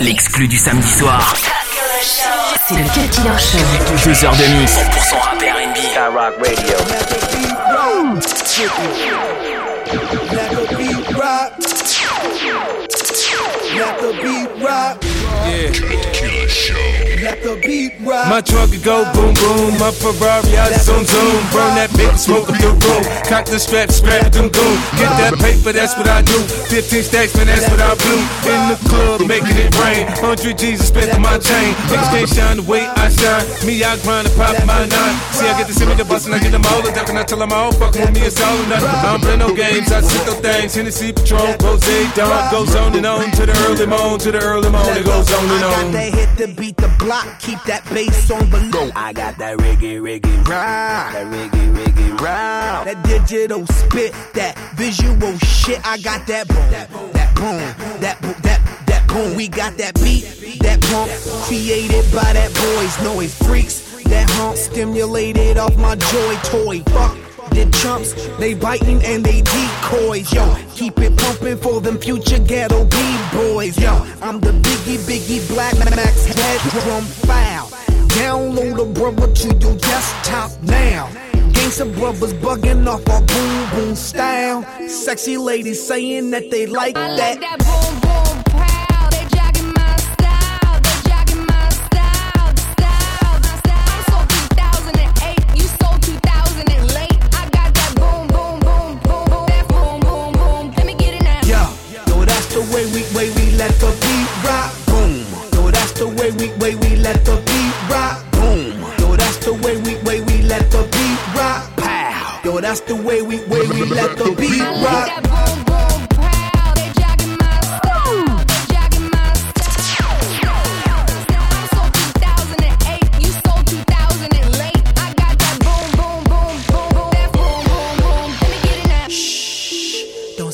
L'exclu du samedi soir. C'est le Cut Killer Show. Deux heures de mix. 100% rap R&B. Rock Radio. Let the beat rock. Let the beat rock. Let the beat rock. My truck go boom boom, my Ferrari I zoom zoom, burn that big smoke up the room, cock the strap, scrap them goon, get that paper, that's what I do. 15 stacks, man, that's what I blew. In the club, making it rain, 100 G's spent on my chain. Niggas can't shine the way I shine. Me, I grind and pop my nine. See, I get to see me the bus and I get them all the duck and I tell them all fucking with me, it's all or nothing. I don't play no games, I sit those things, Hennessy Patrol, Rose, Dawn, goes on and on to the early morn, to the early morn, it goes on and on. I got that hit to beat the block, keep that bass on below. I got that reggae, reggae, Right. that reggae, reggae, round. That digital spit, that visual shit. I got that boom, that boom, that boom, that that boom. We got that beat, that pump, created by that boys noise freaks. That hump stimulated off my joy toy. Fuck. The chumps, they biting and they decoys, yo. Keep it pumping for them future ghetto B-boys, yo. I'm the biggie, biggie, black max head drum foul. Download a brother to your desktop now. Gangsta brothers bugging off our boom boom style. Sexy ladies saying that they like I that. like that let the beat rock. Boom. Yo, that's the way we way we let the beat rock. Boom. Yo, that's the way we way we let the beat rock. Pow. Yo, that's the way we way we let the beat rock.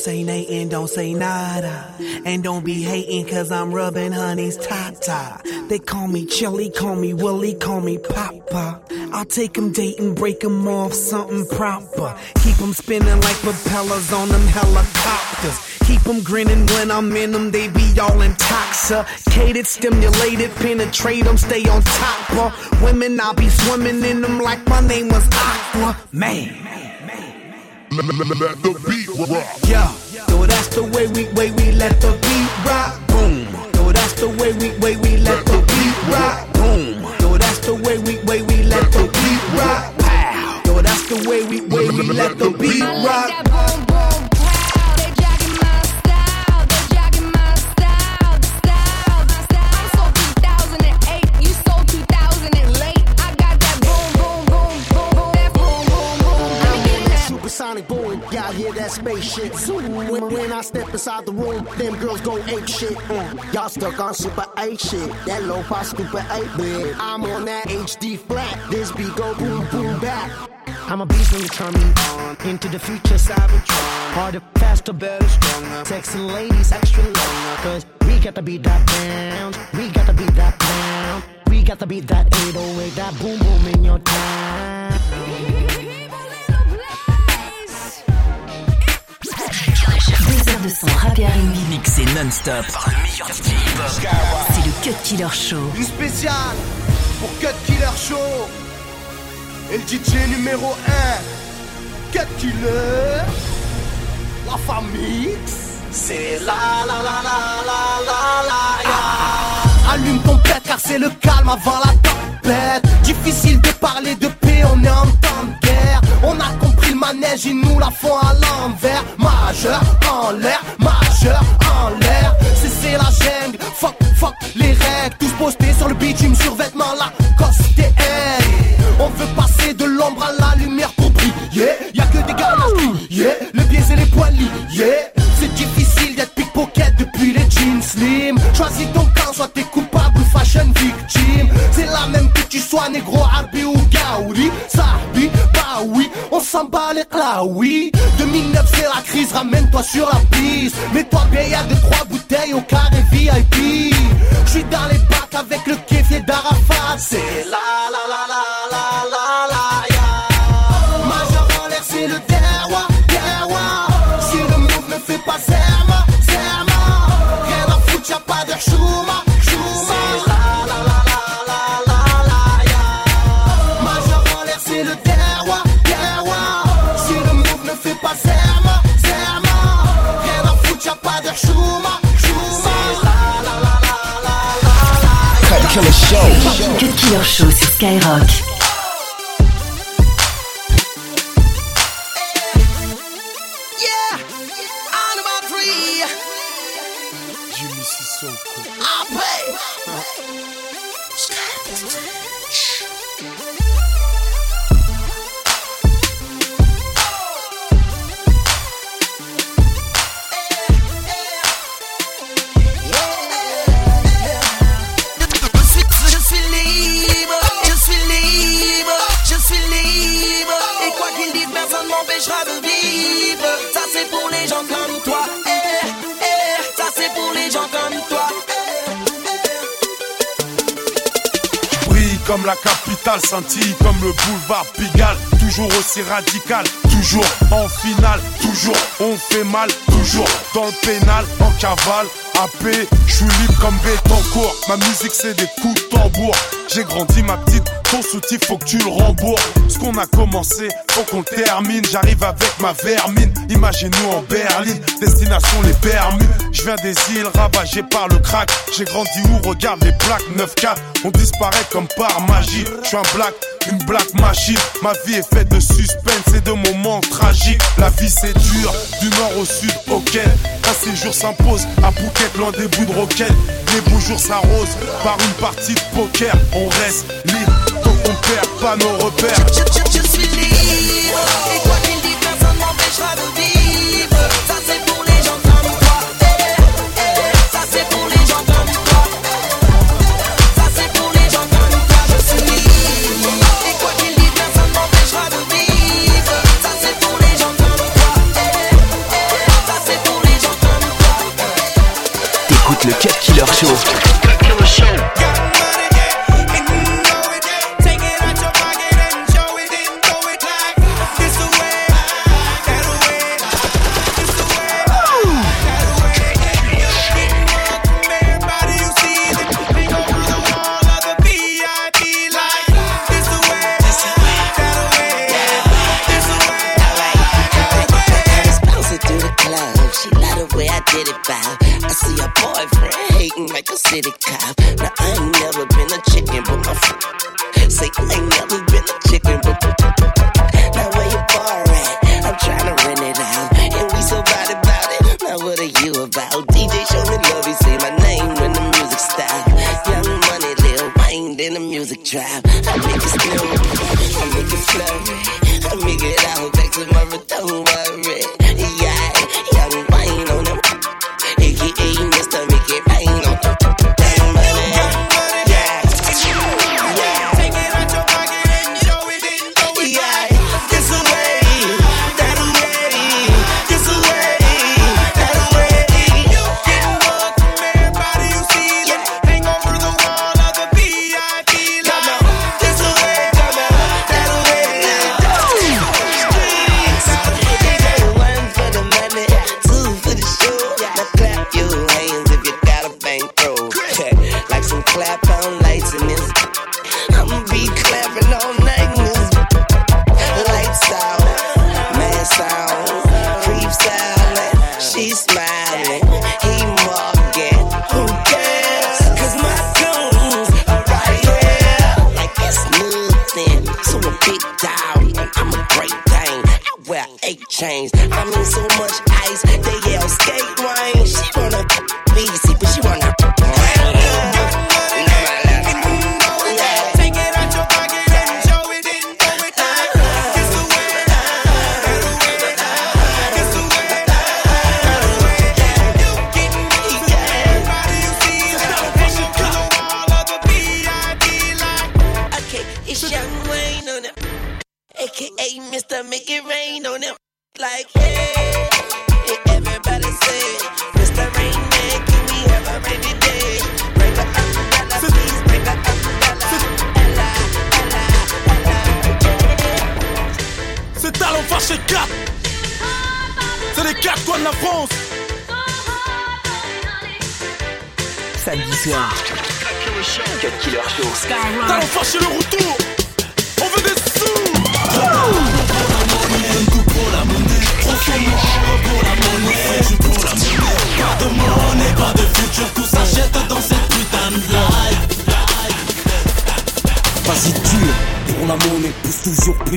Say Nathan, don't say nada. And don't be hating cause I'm rubbing honey's tata. They call me Chili, call me Willie, call me Papa. I'll take 'em dating, break 'em off something proper. Keep 'em spinning like propellers on them helicopters. Keep 'em grinning when I'm in 'em, they be all intoxicated, stimulated, penetrate 'em, stay on top of women. I'll be swimming in 'em like my name was Aqua Man. Let the beat rock. Yeah, yo, that's the way we way we let the beat rock. Boom. Yo, that's the way we way we let the beat rock. Boom. Yo, that's the way we way we let the beat rock. Pow. Yo, that's the way we way we let the beat rock. Spaceship? When, when I step inside the room, them girls go ape shit. Mm. Y'all stuck on super 8 shit, that low fi super 8 bit. I'm on that HD flat, this beat go boom boom back. I'm a beast when you turn me on. Into the future, Cybertron. Harder, faster, better, stronger. Sexy ladies, extra longer. Cause we got to beat that down. We got to beat that down. We got to beat that 808, that boom boom in your time. De son rap non-stop par le meilleur. C'est le Cut Killer Show. Une spéciale pour Cut Killer Show. Et le DJ numéro 1. Cut Killer. La famille. C'est la la la la la la la. Allume ton pète car c'est le calme avant la tempête. Difficile de parler de paix, on est en temps de guerre. On a compris le manège, ils nous la font à l'envers. Majeur en l'air, majeur en l'air. C'est la jungle, fuck, fuck les règles. Tous postés sur le bitume, survêtement la coste. On veut passer de l'ombre à la lumière pour briller. Y'a que des gars yeah. Le pieds et les poils yeah. C'est difficile d'être pickpocket depuis les jeans slim. Choisis ton camp, soit t'es coupable ou fashion victime. C'est la même que tu sois négro, arbi ou gaouri. Bah on s'en bat les oui 2009 c'est la crise, ramène-toi sur la piste. Mets-toi bien, y'a deux trois bouteilles au carré VIP. J'suis dans les bacs avec le kéfier d'Arafat. C'est la la la la la la la fais pas serment, serment. Rien à pas chouma, chouma. La la la la la la la Cut Killer Show. Cut Killer Show sur Skyrock. Capitale, scintille comme le boulevard Pigalle. Toujours aussi radical, toujours en finale, toujours on fait mal, toujours dans le pénal, en cavale. AP, je suis libre comme Bétoncourt. Ma musique c'est des coups de tambour. J'ai grandi ma petite, ton soutif faut que tu le rembourses. Ce qu'on a commencé, faut qu'on termine. J'arrive avec ma vermine, imagine-nous en Berlin. Destination les Bermudes. Je viens des îles ravagées par le crack. J'ai grandi où regarde les plaques 9K. On disparaît comme par magie. Je suis un black, une black machine. Ma vie est faite de suspense La vie c'est dur, du nord au sud, auquel un séjour s'impose. À Phuket, loin des bouts de roquette. Les beaux jours s'arrosent par une partie de poker. On reste libre, donc on perd pas nos repères. Je, je, suis libre. Et quoi vivre. Now I ain't never been a chicken, but my f- say I ain't never been a chicken, but now where your bar at? I'm trying to rent it out, and we so bad about it. Now what are you about? DJ show me love, he say my name when the music stop. Young money, Lil Wayne, then the music drop. I make it slow, I make it flurry, I make it out back to my don't So a big dog, I'm a great thing. I wear eight chains. I'm in so much ice, they yell skate rain. She wanna aka Mr. Make It Rain on it. Like hey, hey, everybody say, Mr. Rain Man, can we have a rainy day? Bring the umbrella, please bring the umbrella. Ella, Ella, Ella. C'est Talon Fâché 4 C'est les 4 coins de la France Samedi soir. Cut Killer Show. Skyrock. Talon Fâché le retour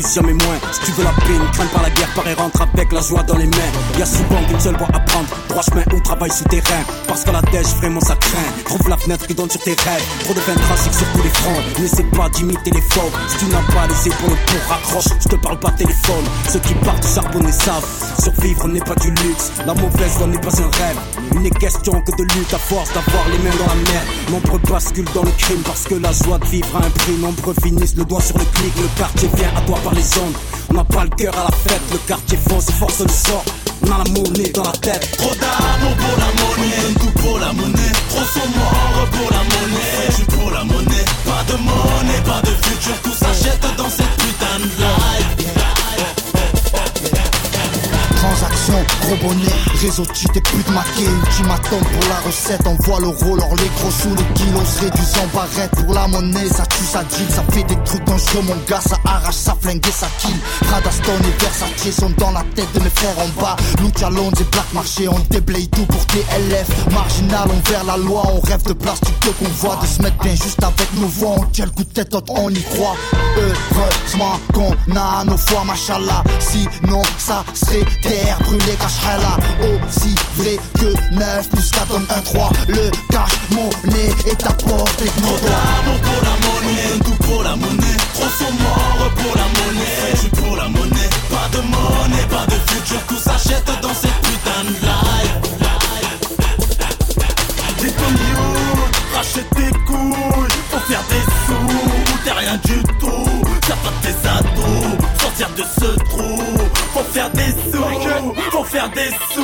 jamais moins. Si tu veux la paix, ne crains pas la guerre, pareil rentre avec la joie dans les mains. Y a souvent qu'une seule voie à prendre, droit chemin ou travail souterrain. Parce qu'à la dèche, vraiment ça craint. Trouve la fenêtre qui donne sur tes rêves. Trop de vin tragique sur tous les fronts. N'essaie pas d'imiter les faux. Si tu n'as pas laissé pour le pour raccroche, je te parle pas téléphone. Ceux qui partent charbonner savent. Survivre n'est pas du luxe, la mauvaise voie n'est pas un rêve. Il n'est question que de lutte à force d'avoir les mains dans la mer. Nombreux basculent dans le crime parce que la joie de vivre a un prix. Nombreux finissent le doigt sur le clic. Le quartier vient à toi par les ondes. On n'a pas le cœur à la fête, le quartier fonce et force le sort. On a la monnaie dans la tête. Trop d'amour pour la monnaie, tout pour la monnaie. Trop sont morts pour la monnaie, pour la monnaie. Pas de monnaie, pas de gros bonnet, réseau cheat et pute maquée Ultimatum pour la recette, on voit le rôle les gros sous les kilos. Se réduisent en barrette Pour la monnaie, ça tue, ça deal, ça fait des trucs dangereux Mon gars, ça arrache, ça flingue et ça kill. Prada Stone et Versace sont dans la tête de mes frères en bas. Lucha Londres et Black Marché, on déblaye tout pour TLF Marginal, on vers la loi, on rêve de plastique de convoi De se mettre bien juste avec nos voix, on tient le coup de tête, on y croit? Heureusement qu'on a nos foi, machallah. Sinon, ça serait terre brûlée, cacherait là Aussi vrai que 9 plus 4 donne 1 3 Le cash, monnaie est à portée de nos doigts pour la monnaie, tout pour la monnaie. Trop sont morts pour la monnaie, pour la monnaie. Pas de monnaie, pas de futur, tout s'achète dans cette putain de life. Des youth, rachète tes couilles, faut faire des sous, t'es rien du tout. Ça pas tes ados, sortir de ce trou. Faut faire des des sous.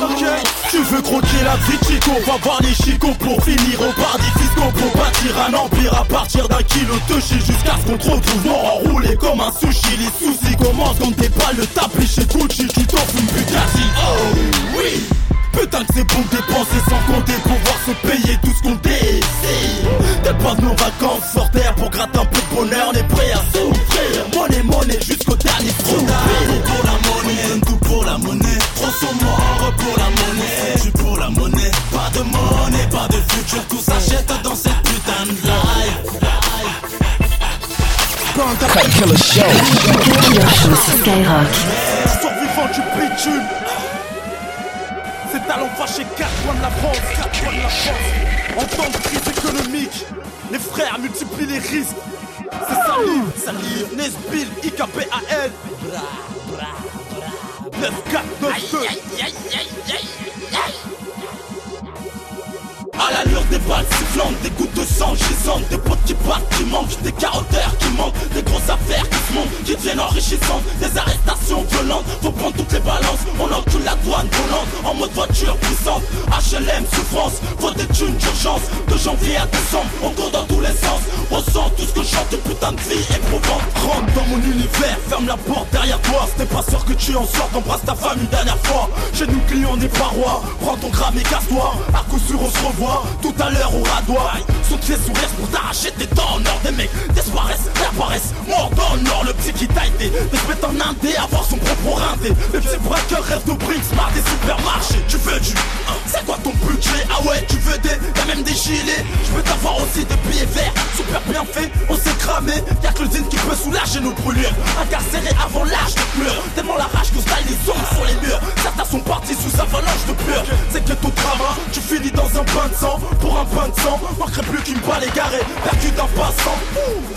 Tu veux croquer la vie Chico, va voir les chicots pour finir au paradis fiscaux. Pour bâtir un empire à partir d'un kilo de shit Jusqu'à ce qu'on te retrouve mort enroulé comme un sushi. Les soucis commencent quand t'es pas le tapis chez Gucci. Tu t'offres une oh oui. Putain que c'est bon de dépenser sans compter pour voir se payer tout ce qu'on désire. Pas nos vacances sur terre pour gratter un peu de bonheur On est prêt à souffrir futur Tout s'achète dans cette putain de life. Killer Show. Skyrock. Survivant du bitume. C'est talent fâché 4 coins de la France 4 coins de la France. En temps de crise économique Les frères multiplient les risques. C'est Salim, Salim, Nesbill, IKPAL 9 4 9 2 À l'allure des balles sifflantes, des gouttes de sang gisantes, des potes qui partent, qui manquent, des carotteurs qui manquent, des grosses affaires qui se montent, qui deviennent enrichissantes, des arrestations violentes, faut prendre toutes les balances, on encule la douane volante, en mode voiture puissante, HLM souffrance, faut des thunes d'urgence, de janvier à décembre, on court dans tous les sens, ressent tout ce que chante, une putain de vie éprouvante, rentre dans mon univers, ferme la porte derrière toi, c'était pas sûr que tu en sortes, embrasse ta femme une dernière fois, chez nous clients des parois, prends ton gramme et casse-toi, à coup sûr on se revoit, tout à l'heure au radoir, sont tes sourires pour t'arracher tes dents en or, des mecs disparaissent, réapparaissent, morts dans le nord, le petit qui taille des, des se mettre en indé, avoir son propre rinté, les petits braqueurs rêvent de Brinks, marre des supermarchés, tu veux du, hein, c'est quoi ton budget, ah ouais, tu veux des, y'a même des gilets, je veux t'avoir aussi des billets fait, on s'est cramé, y'a que le zine qui peut soulager nos brûlures, incarcérés avant l'âge de pleurs, tellement la rage que style les ombres sur les murs, certains sont partis sous avalanche de peur, c'est que ton travail, tu finis dans un bain de sang, pour un bain de sang, manquerait plus qu'une balle égarée, perdu d'un passant,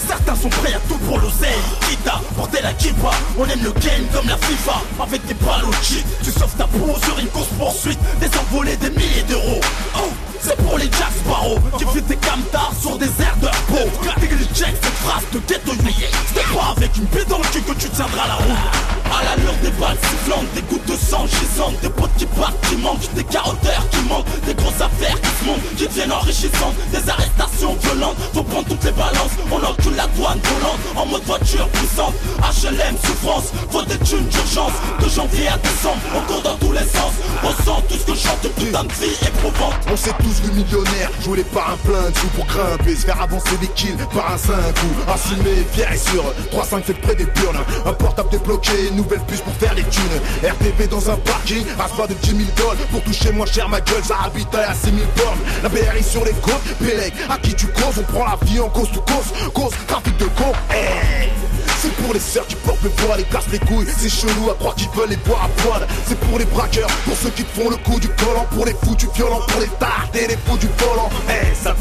certains sont prêts à tout pour l'oseille, quitte à porter la kippa, on aime le game comme la FIFA, avec des balles au cheat, tu sauves ta peau sur une course poursuite, des envolées des milliers d'euros, oh, c'est pour les Jack Sparrow. Qui fait des camtars sur des airs des potes qui partent, qui manquent, des carotteurs qui manquent, des grosses affaires des arrestations violentes. Faut prendre toutes les balances, on encule la douane volante, en mode voiture puissante. HLM souffrance, faut des thunes d'urgence, de janvier à décembre, on court dans tous les sens. Ressent tout ce que de putain de vie éprouvante. On s'est tous vu millionnaires, jouer par un plein de sous pour grimper, se faire avancer des kills par un 5 ou assumer fier et sûr. 3-5 fait près des burnes, un portable débloqué, nouvelle puce pour faire les thunes. RTP dans un parking, à de 10 000 dollars pour toucher moins cher ma gueule, ça habite à 6 000 bornes. La Sur les côtes, Pélec, à qui tu causes, on prend la vie en cause, tout cause, cause, trafic de con. Hey c'est pour les sœurs qui portent le poids, les cassent les couilles, c'est chelou à croire qu'ils veulent les boire à poil. C'est pour les braqueurs, pour ceux qui te font le coup du collant, pour les fous du violent, pour les tartes et les fous du volant. Ça